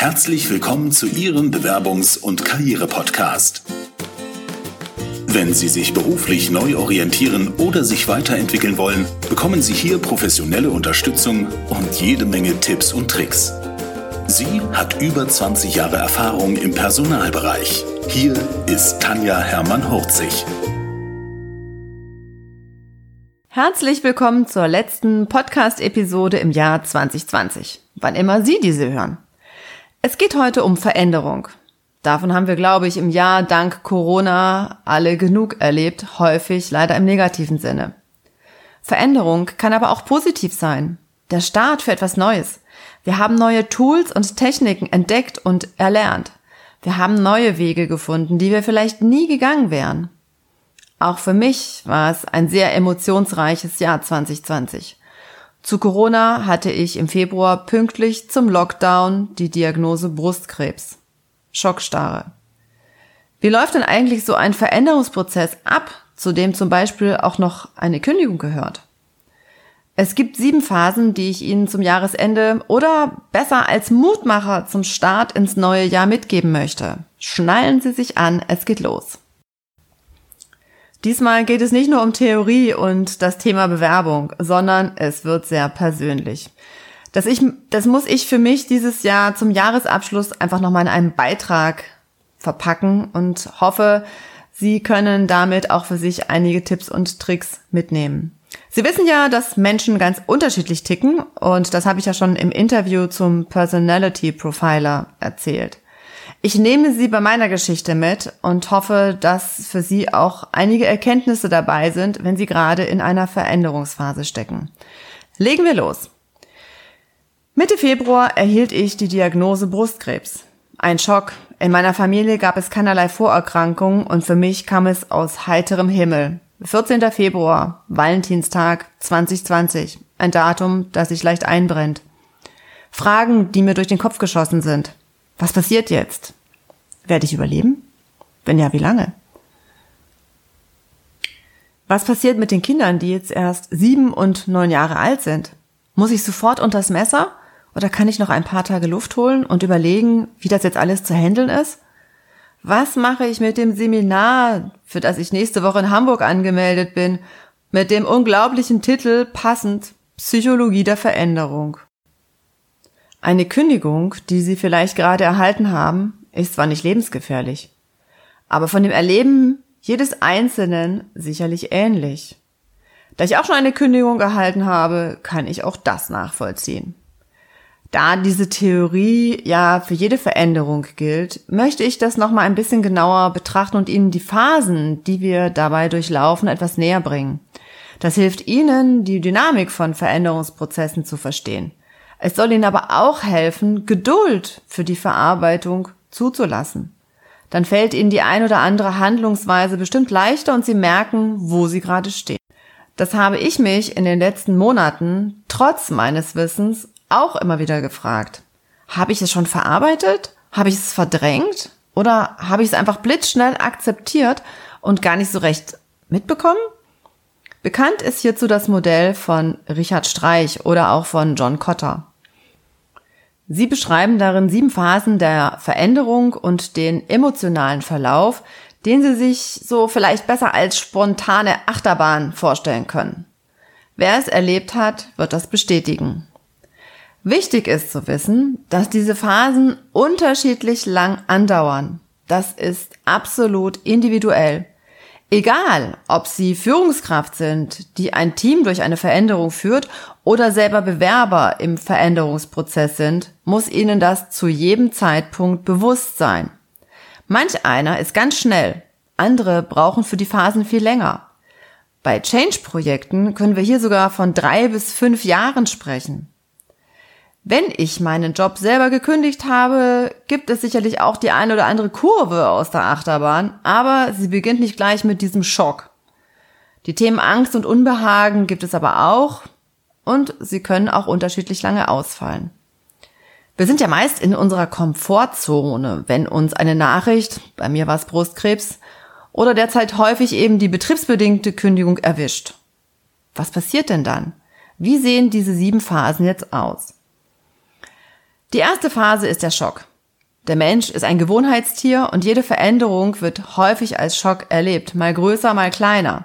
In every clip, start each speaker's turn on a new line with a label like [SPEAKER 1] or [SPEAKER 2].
[SPEAKER 1] Herzlich willkommen zu Ihrem Bewerbungs- und Karriere-Podcast. Wenn Sie sich beruflich neu orientieren oder sich weiterentwickeln wollen, bekommen Sie hier professionelle Unterstützung und jede Menge Tipps und Tricks. Sie hat über 20 Jahre Erfahrung im Personalbereich. Hier ist Tanja Hermann-Hurzig.
[SPEAKER 2] Herzlich willkommen zur letzten Podcast-Episode im Jahr 2020, wann immer Sie diese hören. Es geht heute um Veränderung. Davon haben wir, glaube ich, im Jahr dank Corona alle genug erlebt, häufig leider im negativen Sinne. Veränderung kann aber auch positiv sein. Der Start für etwas Neues. Wir haben neue Tools und Techniken entdeckt und erlernt. Wir haben neue Wege gefunden, die wir vielleicht nie gegangen wären. Auch für mich war es ein sehr emotionsreiches Jahr 2020. Zu Corona hatte ich im Februar pünktlich zum Lockdown die Diagnose Brustkrebs. Schockstarre. Wie läuft denn eigentlich so ein Veränderungsprozess ab, zu dem zum Beispiel auch noch eine Kündigung gehört? Es gibt sieben Phasen, die ich Ihnen zum Jahresende oder besser als Mutmacher zum Start ins neue Jahr mitgeben möchte. Schnallen Sie sich an, es geht los. Diesmal geht es nicht nur um Theorie und das Thema Bewerbung, sondern es wird sehr persönlich. Das, ich, das muss ich für mich dieses Jahr zum Jahresabschluss einfach nochmal in einem Beitrag verpacken und hoffe, Sie können damit auch für sich einige Tipps und Tricks mitnehmen. Sie wissen ja, dass Menschen ganz unterschiedlich ticken und das habe ich ja schon im Interview zum Personality Profiler erzählt. Ich nehme Sie bei meiner Geschichte mit und hoffe, dass für Sie auch einige Erkenntnisse dabei sind, wenn Sie gerade in einer Veränderungsphase stecken. Legen wir los. Mitte Februar erhielt ich die Diagnose Brustkrebs. Ein Schock. In meiner Familie gab es keinerlei Vorerkrankungen und für mich kam es aus heiterem Himmel. 14. Februar, Valentinstag 2020. Ein Datum, das sich leicht einbrennt. Fragen, die mir durch den Kopf geschossen sind. Was passiert jetzt? Werde ich überleben? Wenn ja, wie lange? Was passiert mit den Kindern, die jetzt erst sieben und neun Jahre alt sind? Muss ich sofort unters Messer? Oder kann ich noch ein paar Tage Luft holen und überlegen, wie das jetzt alles zu handeln ist? Was mache ich mit dem Seminar, für das ich nächste Woche in Hamburg angemeldet bin, mit dem unglaublichen Titel passend Psychologie der Veränderung? Eine Kündigung, die Sie vielleicht gerade erhalten haben, ist zwar nicht lebensgefährlich, aber von dem Erleben jedes Einzelnen sicherlich ähnlich. Da ich auch schon eine Kündigung erhalten habe, kann ich auch das nachvollziehen. Da diese Theorie ja für jede Veränderung gilt, möchte ich das nochmal ein bisschen genauer betrachten und Ihnen die Phasen, die wir dabei durchlaufen, etwas näher bringen. Das hilft Ihnen, die Dynamik von Veränderungsprozessen zu verstehen. Es soll ihnen aber auch helfen, Geduld für die Verarbeitung zuzulassen. Dann fällt ihnen die ein oder andere Handlungsweise bestimmt leichter und sie merken, wo sie gerade stehen. Das habe ich mich in den letzten Monaten, trotz meines Wissens, auch immer wieder gefragt. Habe ich es schon verarbeitet? Habe ich es verdrängt? Oder habe ich es einfach blitzschnell akzeptiert und gar nicht so recht mitbekommen? Bekannt ist hierzu das Modell von Richard Streich oder auch von John Cotter. Sie beschreiben darin sieben Phasen der Veränderung und den emotionalen Verlauf, den Sie sich so vielleicht besser als spontane Achterbahn vorstellen können. Wer es erlebt hat, wird das bestätigen. Wichtig ist zu wissen, dass diese Phasen unterschiedlich lang andauern. Das ist absolut individuell. Egal, ob Sie Führungskraft sind, die ein Team durch eine Veränderung führt oder selber Bewerber im Veränderungsprozess sind, muss Ihnen das zu jedem Zeitpunkt bewusst sein. Manch einer ist ganz schnell, andere brauchen für die Phasen viel länger. Bei Change-Projekten können wir hier sogar von drei bis fünf Jahren sprechen. Wenn ich meinen Job selber gekündigt habe, gibt es sicherlich auch die eine oder andere Kurve aus der Achterbahn, aber sie beginnt nicht gleich mit diesem Schock. Die Themen Angst und Unbehagen gibt es aber auch und sie können auch unterschiedlich lange ausfallen. Wir sind ja meist in unserer Komfortzone, wenn uns eine Nachricht, bei mir war es Brustkrebs, oder derzeit häufig eben die betriebsbedingte Kündigung erwischt. Was passiert denn dann? Wie sehen diese sieben Phasen jetzt aus? Die erste Phase ist der Schock. Der Mensch ist ein Gewohnheitstier und jede Veränderung wird häufig als Schock erlebt, mal größer, mal kleiner.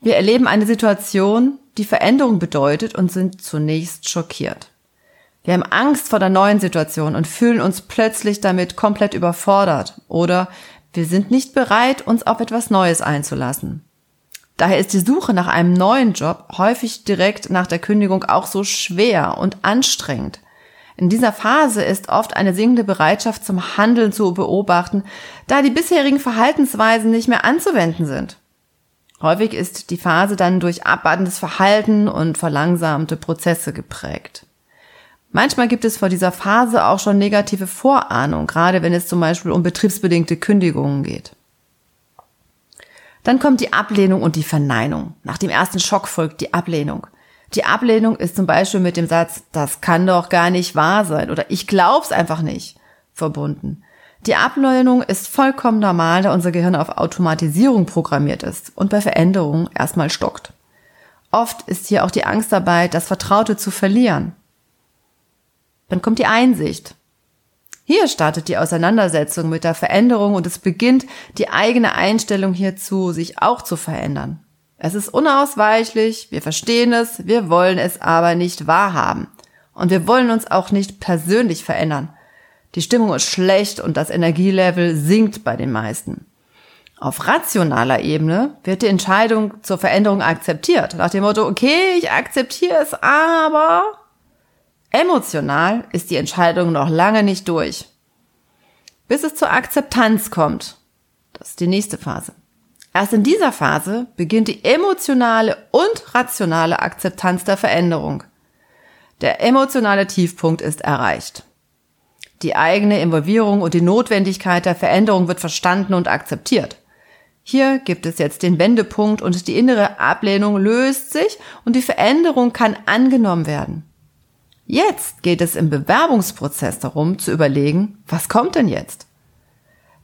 [SPEAKER 2] Wir erleben eine Situation, die Veränderung bedeutet und sind zunächst schockiert. Wir haben Angst vor der neuen Situation und fühlen uns plötzlich damit komplett überfordert oder wir sind nicht bereit, uns auf etwas Neues einzulassen. Daher ist die Suche nach einem neuen Job häufig direkt nach der Kündigung auch so schwer und anstrengend. In dieser Phase ist oft eine sinkende Bereitschaft zum Handeln zu beobachten, da die bisherigen Verhaltensweisen nicht mehr anzuwenden sind. Häufig ist die Phase dann durch abwartendes Verhalten und verlangsamte Prozesse geprägt. Manchmal gibt es vor dieser Phase auch schon negative Vorahnung, gerade wenn es zum Beispiel um betriebsbedingte Kündigungen geht. Dann kommt die Ablehnung und die Verneinung. Nach dem ersten Schock folgt die Ablehnung. Die Ablehnung ist zum Beispiel mit dem Satz, das kann doch gar nicht wahr sein oder ich glaub's einfach nicht verbunden. Die Ablehnung ist vollkommen normal, da unser Gehirn auf Automatisierung programmiert ist und bei Veränderungen erstmal stockt. Oft ist hier auch die Angst dabei, das Vertraute zu verlieren. Dann kommt die Einsicht. Hier startet die Auseinandersetzung mit der Veränderung und es beginnt die eigene Einstellung hierzu, sich auch zu verändern. Es ist unausweichlich, wir verstehen es, wir wollen es aber nicht wahrhaben. Und wir wollen uns auch nicht persönlich verändern. Die Stimmung ist schlecht und das Energielevel sinkt bei den meisten. Auf rationaler Ebene wird die Entscheidung zur Veränderung akzeptiert. Nach dem Motto, okay, ich akzeptiere es, aber Emotional ist die Entscheidung noch lange nicht durch. Bis es zur Akzeptanz kommt. Das ist die nächste Phase. Erst in dieser Phase beginnt die emotionale und rationale Akzeptanz der Veränderung. Der emotionale Tiefpunkt ist erreicht. Die eigene Involvierung und die Notwendigkeit der Veränderung wird verstanden und akzeptiert. Hier gibt es jetzt den Wendepunkt und die innere Ablehnung löst sich und die Veränderung kann angenommen werden. Jetzt geht es im Bewerbungsprozess darum zu überlegen, was kommt denn jetzt?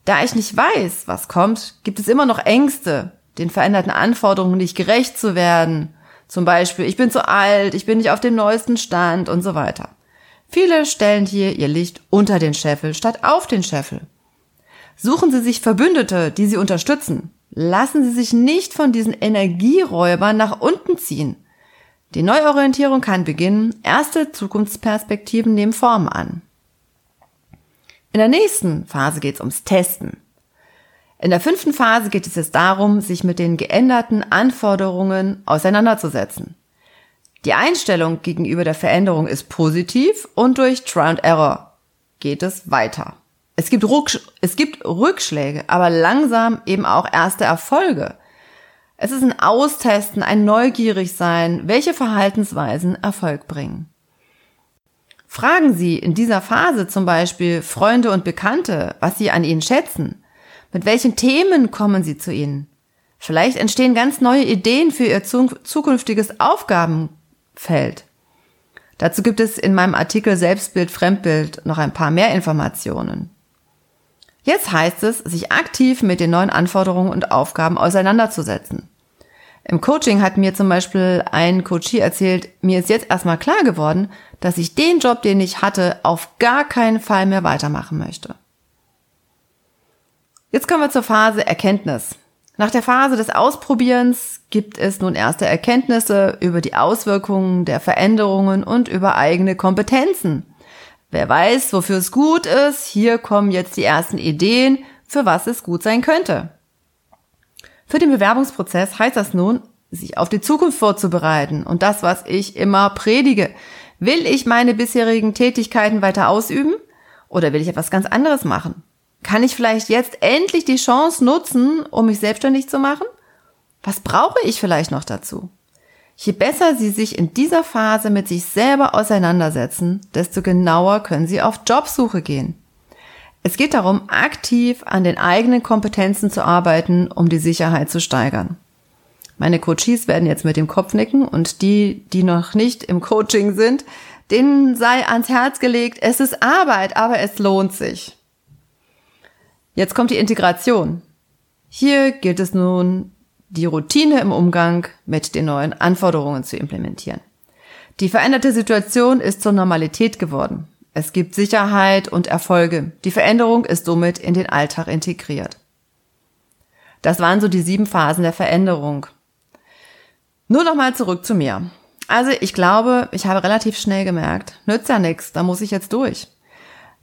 [SPEAKER 2] Da ich nicht weiß, was kommt, gibt es immer noch Ängste, den veränderten Anforderungen nicht gerecht zu werden. Zum Beispiel, ich bin zu alt, ich bin nicht auf dem neuesten Stand und so weiter. Viele stellen hier ihr Licht unter den Scheffel statt auf den Scheffel. Suchen Sie sich Verbündete, die Sie unterstützen. Lassen Sie sich nicht von diesen Energieräubern nach unten ziehen. Die Neuorientierung kann beginnen, erste Zukunftsperspektiven nehmen Form an. In der nächsten Phase geht es ums Testen. In der fünften Phase geht es jetzt darum, sich mit den geänderten Anforderungen auseinanderzusetzen. Die Einstellung gegenüber der Veränderung ist positiv und durch Try and Error geht es weiter. Es gibt, Ruck, es gibt Rückschläge, aber langsam eben auch erste Erfolge. Es ist ein Austesten, ein neugierig sein, welche Verhaltensweisen Erfolg bringen. Fragen Sie in dieser Phase zum Beispiel Freunde und Bekannte, was sie an Ihnen schätzen. Mit welchen Themen kommen sie zu Ihnen? Vielleicht entstehen ganz neue Ideen für Ihr zukünftiges Aufgabenfeld. Dazu gibt es in meinem Artikel Selbstbild, Fremdbild noch ein paar mehr Informationen. Jetzt heißt es, sich aktiv mit den neuen Anforderungen und Aufgaben auseinanderzusetzen. Im Coaching hat mir zum Beispiel ein Coachie erzählt, mir ist jetzt erstmal klar geworden, dass ich den Job, den ich hatte, auf gar keinen Fall mehr weitermachen möchte. Jetzt kommen wir zur Phase Erkenntnis. Nach der Phase des Ausprobierens gibt es nun erste Erkenntnisse über die Auswirkungen der Veränderungen und über eigene Kompetenzen. Wer weiß, wofür es gut ist, hier kommen jetzt die ersten Ideen, für was es gut sein könnte. Für den Bewerbungsprozess heißt das nun, sich auf die Zukunft vorzubereiten und das, was ich immer predige. Will ich meine bisherigen Tätigkeiten weiter ausüben oder will ich etwas ganz anderes machen? Kann ich vielleicht jetzt endlich die Chance nutzen, um mich selbstständig zu machen? Was brauche ich vielleicht noch dazu? Je besser Sie sich in dieser Phase mit sich selber auseinandersetzen, desto genauer können Sie auf Jobsuche gehen. Es geht darum, aktiv an den eigenen Kompetenzen zu arbeiten, um die Sicherheit zu steigern. Meine Coaches werden jetzt mit dem Kopf nicken und die, die noch nicht im Coaching sind, denen sei ans Herz gelegt, es ist Arbeit, aber es lohnt sich. Jetzt kommt die Integration. Hier gilt es nun, die Routine im Umgang mit den neuen Anforderungen zu implementieren. Die veränderte Situation ist zur Normalität geworden. Es gibt Sicherheit und Erfolge. Die Veränderung ist somit in den Alltag integriert. Das waren so die sieben Phasen der Veränderung. Nur noch mal zurück zu mir. Also ich glaube, ich habe relativ schnell gemerkt, nützt ja nichts, da muss ich jetzt durch.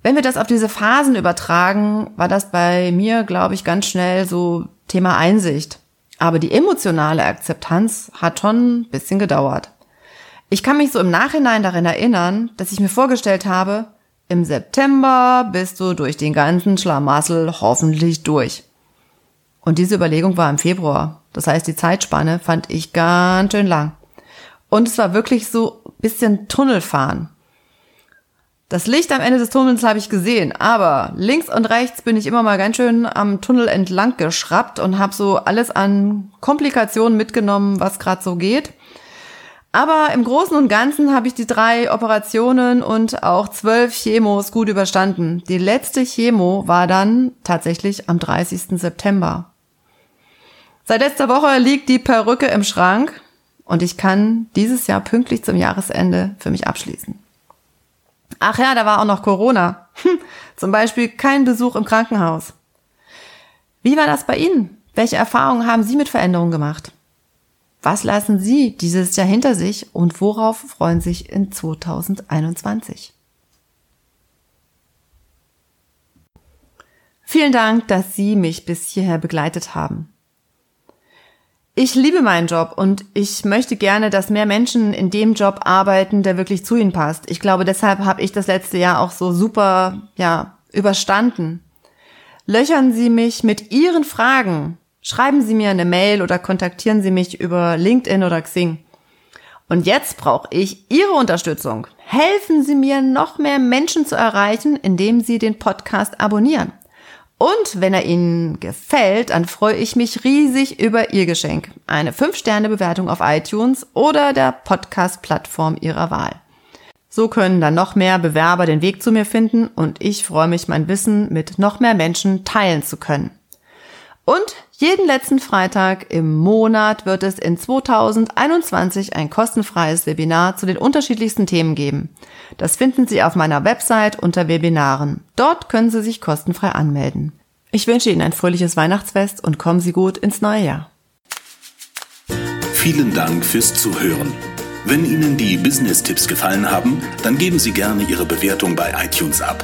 [SPEAKER 2] Wenn wir das auf diese Phasen übertragen, war das bei mir, glaube ich, ganz schnell so Thema Einsicht. Aber die emotionale Akzeptanz hat schon ein bisschen gedauert. Ich kann mich so im Nachhinein daran erinnern, dass ich mir vorgestellt habe, im September bist du durch den ganzen Schlamassel hoffentlich durch. Und diese Überlegung war im Februar. Das heißt, die Zeitspanne fand ich ganz schön lang. Und es war wirklich so ein bisschen Tunnelfahren. Das Licht am Ende des Tunnels habe ich gesehen, aber links und rechts bin ich immer mal ganz schön am Tunnel entlang geschraubt und habe so alles an Komplikationen mitgenommen, was gerade so geht. Aber im Großen und Ganzen habe ich die drei Operationen und auch zwölf Chemos gut überstanden. Die letzte Chemo war dann tatsächlich am 30. September. Seit letzter Woche liegt die Perücke im Schrank und ich kann dieses Jahr pünktlich zum Jahresende für mich abschließen. Ach ja, da war auch noch Corona. Hm, zum Beispiel kein Besuch im Krankenhaus. Wie war das bei Ihnen? Welche Erfahrungen haben Sie mit Veränderungen gemacht? Was lassen Sie dieses Jahr hinter sich und worauf freuen Sie sich in 2021? Vielen Dank, dass Sie mich bis hierher begleitet haben. Ich liebe meinen Job und ich möchte gerne, dass mehr Menschen in dem Job arbeiten, der wirklich zu ihnen passt. Ich glaube, deshalb habe ich das letzte Jahr auch so super, ja, überstanden. Löchern Sie mich mit Ihren Fragen Schreiben Sie mir eine Mail oder kontaktieren Sie mich über LinkedIn oder Xing. Und jetzt brauche ich Ihre Unterstützung. Helfen Sie mir, noch mehr Menschen zu erreichen, indem Sie den Podcast abonnieren. Und wenn er Ihnen gefällt, dann freue ich mich riesig über Ihr Geschenk. Eine 5-Sterne-Bewertung auf iTunes oder der Podcast-Plattform Ihrer Wahl. So können dann noch mehr Bewerber den Weg zu mir finden und ich freue mich, mein Wissen mit noch mehr Menschen teilen zu können. Und jeden letzten Freitag im Monat wird es in 2021 ein kostenfreies Webinar zu den unterschiedlichsten Themen geben. Das finden Sie auf meiner Website unter Webinaren. Dort können Sie sich kostenfrei anmelden. Ich wünsche Ihnen ein fröhliches Weihnachtsfest und kommen Sie gut ins neue Jahr.
[SPEAKER 1] Vielen Dank fürs Zuhören. Wenn Ihnen die Business-Tipps gefallen haben, dann geben Sie gerne Ihre Bewertung bei iTunes ab.